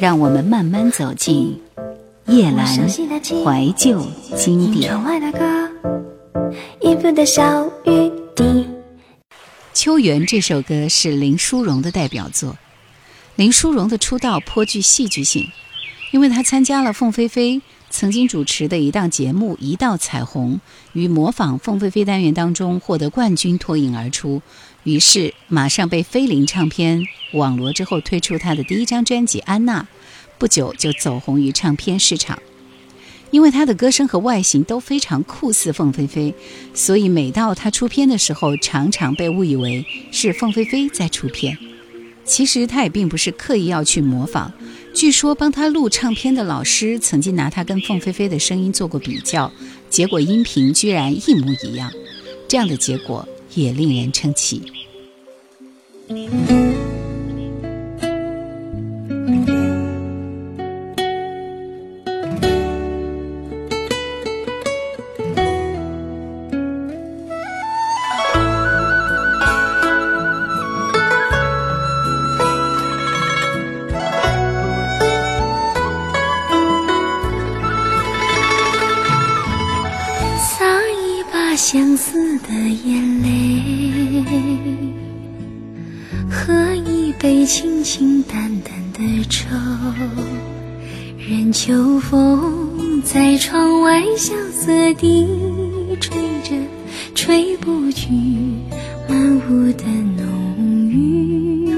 让我们慢慢走进叶阑怀旧经典。秋园这首歌是林淑荣的代表作。林淑荣的出道颇具戏剧性，因为她参加了凤飞飞曾经主持的一档节目《一道彩虹》，与模仿凤飞飞单元当中获得冠军脱颖而出，于是马上被飞林唱片网罗之后推出她的第一张专辑《安娜》，不久就走红于唱片市场。因为她的歌声和外形都非常酷似凤飞飞，所以每到她出片的时候，常常被误以为是凤飞飞在出片。其实她也并不是刻意要去模仿。据说帮她录唱片的老师曾经拿她跟凤飞飞的声音做过比较，结果音频居然一模一样。这样的结果也令人称奇。清淡淡的愁，任秋风在窗外萧瑟地吹着，吹不去满屋的浓郁。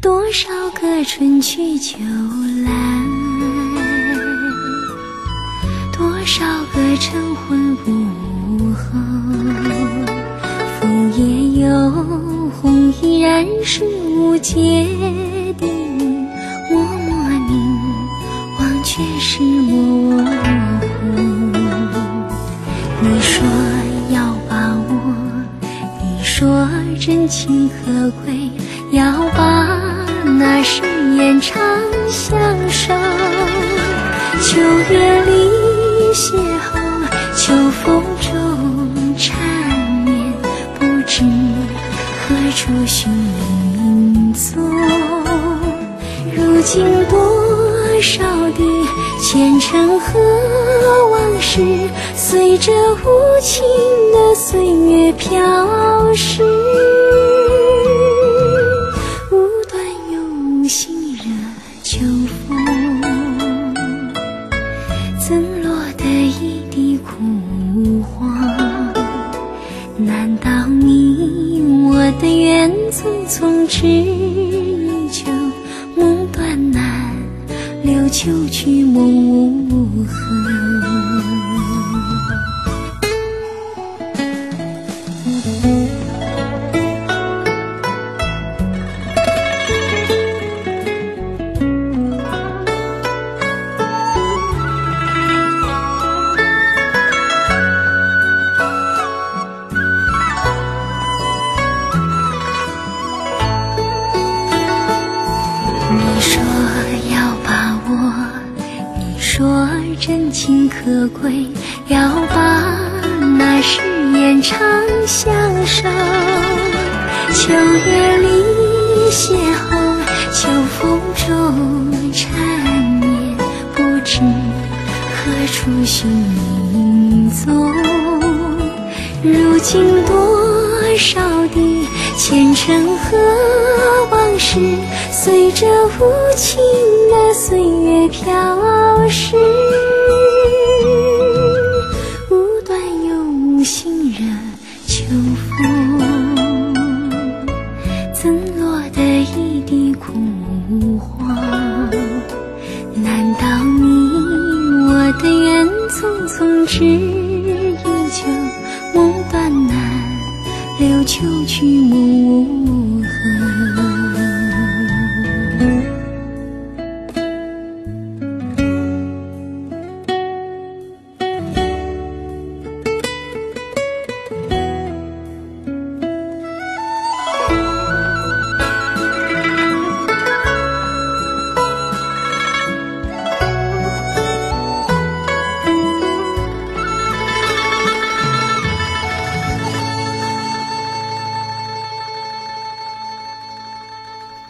多少个春去秋来。多少个晨昏然是无解的谜，默默凝望却是模糊。你说要把握，你说真情可贵，要把那誓言长相守。秋月里。邂逅，秋风中追寻影踪。如今多少的前尘和往事，随着无情的岁月飘逝。从此依旧，梦断难留，秋去梦无痕。真情可贵，要把那誓言长相守。秋月里邂逅，秋风中缠绵，不知何处寻影踪。如今多少的前尘和往事，随着无情的岁月飘逝，无端又无心惹秋风，怎落得一地枯黄？难道你我的缘，匆匆只？寂寞。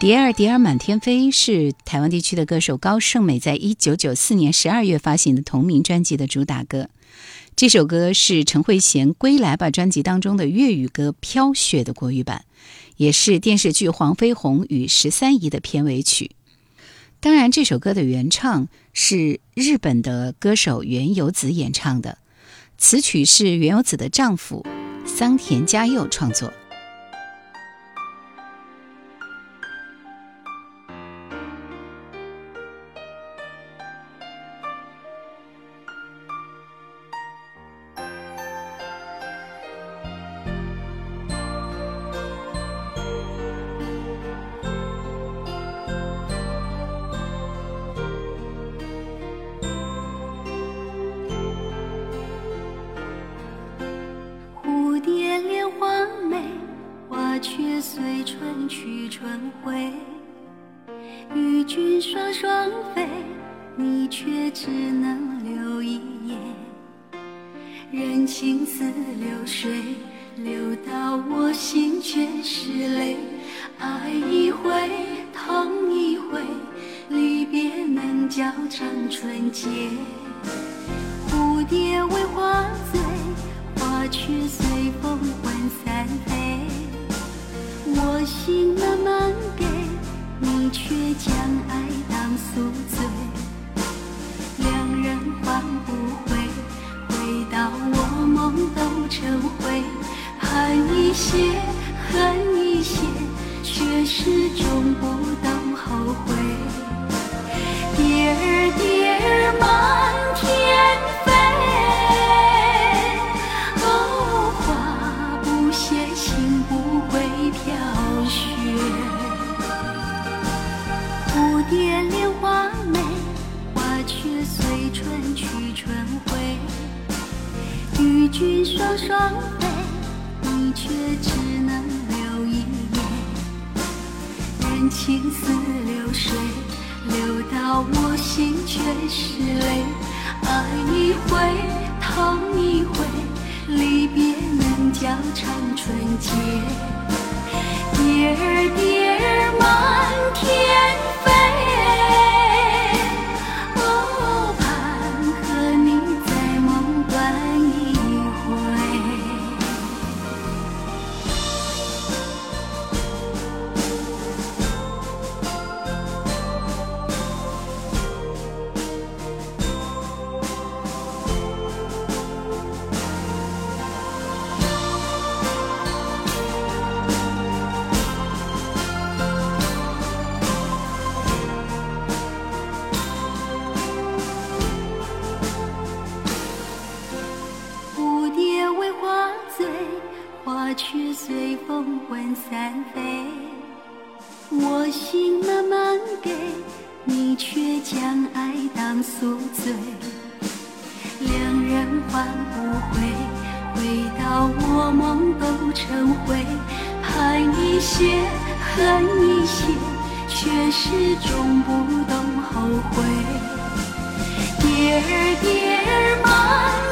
蝶儿蝶儿满天飞是台湾地区的歌手高胜美在一九九四年十二月发行的同名专辑的主打歌。这首歌是陈慧娴《归来吧》专辑当中的粤语歌《飘雪》的国语版，也是电视剧《黄飞鸿与十三姨》的片尾曲。当然，这首歌的原唱是日本的歌手原由子演唱的，词曲是原由子的丈夫桑田佳佑创作。春去春回，与君双双飞，你却只能留一夜。人情似流水，流到我心全是泪。爱一回，痛一回，离别能叫长春结。蝴蝶为花醉，花却随风魂散飞。我心慢慢给你却将爱当宿醉。两人换不回回到我梦都成灰盼一些恨一些却始终不懂后悔。蝶儿蝶儿满君双双飞，你却只能留一眼。人情似流水，流到我心却是泪。爱一回，痛一回，离别能叫场春节。蝶儿蝶儿满天飞。都成灰盼一些恨一些却始终不懂后悔。蝶儿蝶儿满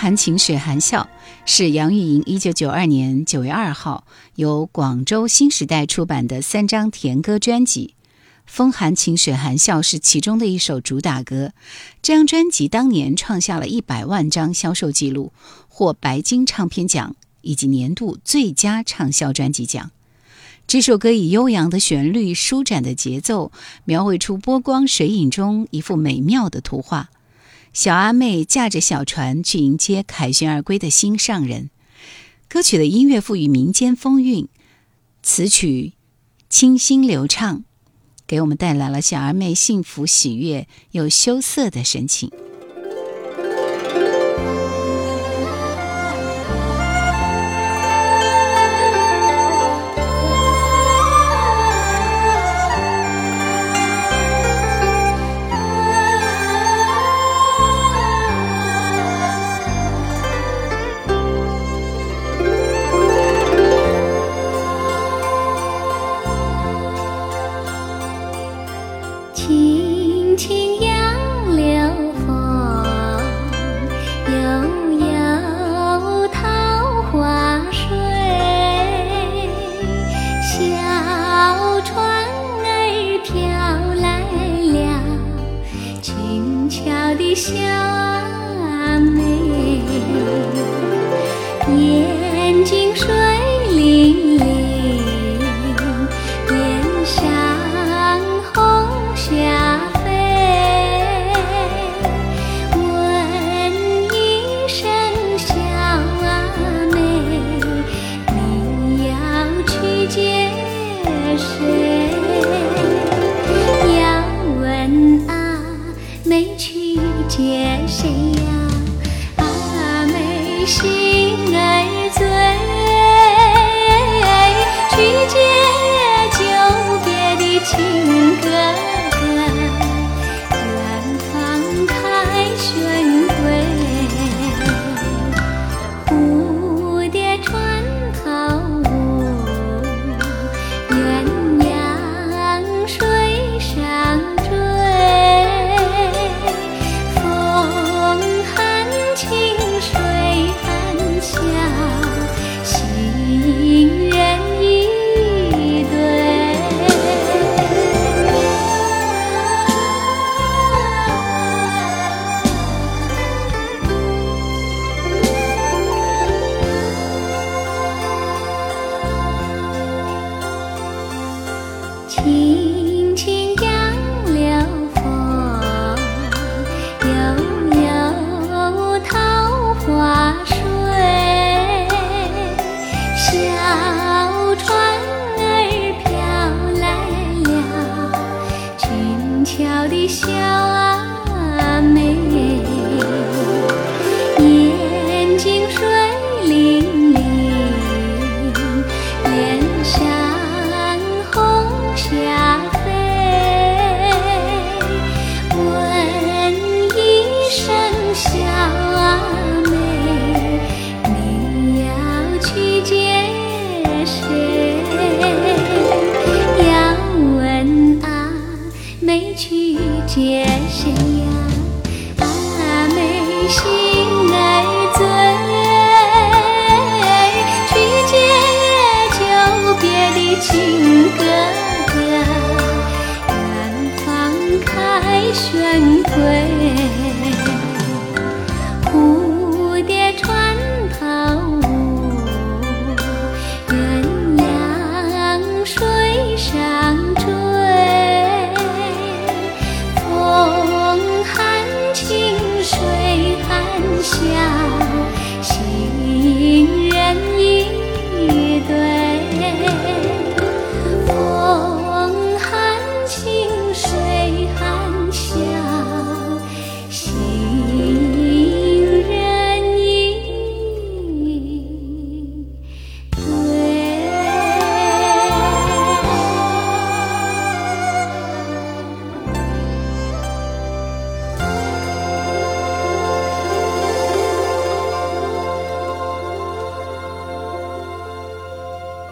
寒晴雪含笑是杨钰莹一九九二年九月二号由广州新时代出版的三张甜歌专辑，《风寒晴雪含笑》是其中的一首主打歌。这张专辑当年创下了一百万张销售记录，获白金唱片奖以及年度最佳畅销专辑奖。这首歌以悠扬的旋律、舒展的节奏，描绘出波光水影中一幅美妙的图画。小阿妹驾着小船去迎接凯旋而归的心上人。歌曲的音乐赋予民间风韵，词曲清新流畅，给我们带来了小阿妹幸福喜悦又羞涩的神情。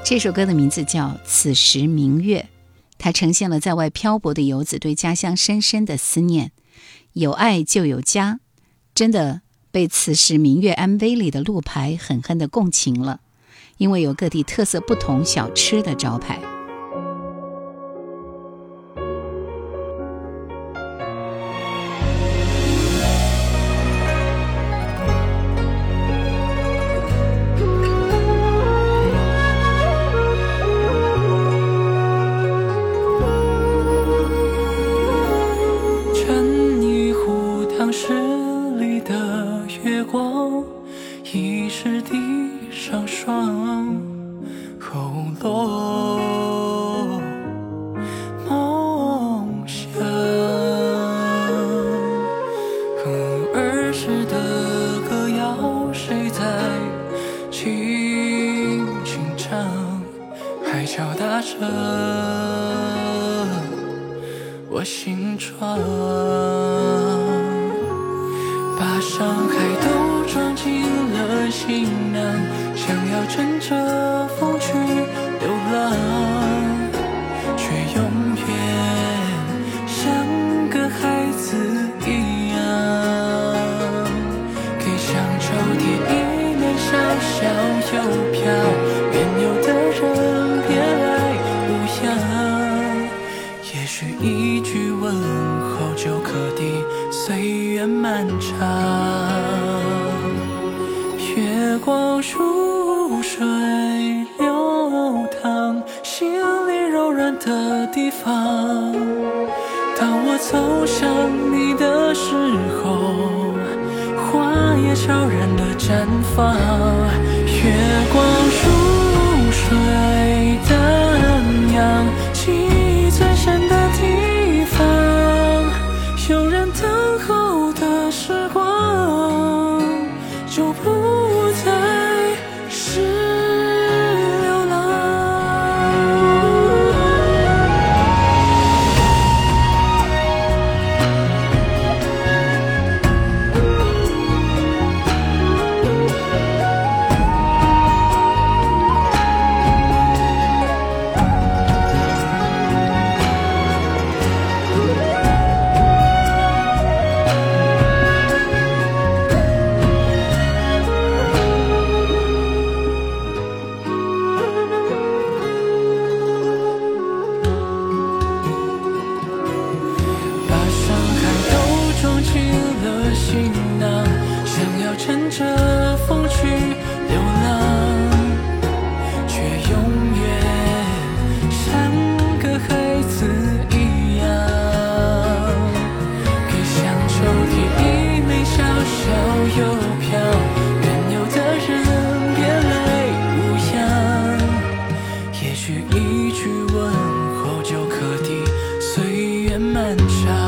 这首歌的名字叫此时明月，它呈现了在外漂泊的游子对家乡深深的思念，有爱就有家，真的被此时明月 MV 里的路牌狠狠的共情了，因为有各地特色不同小吃的招牌。敲打着我心窗把伤害都装进了行囊想要乘着也许一句问候就可抵。岁月漫长月光如水流淌心里柔软的地方。当我走向时光就不漫。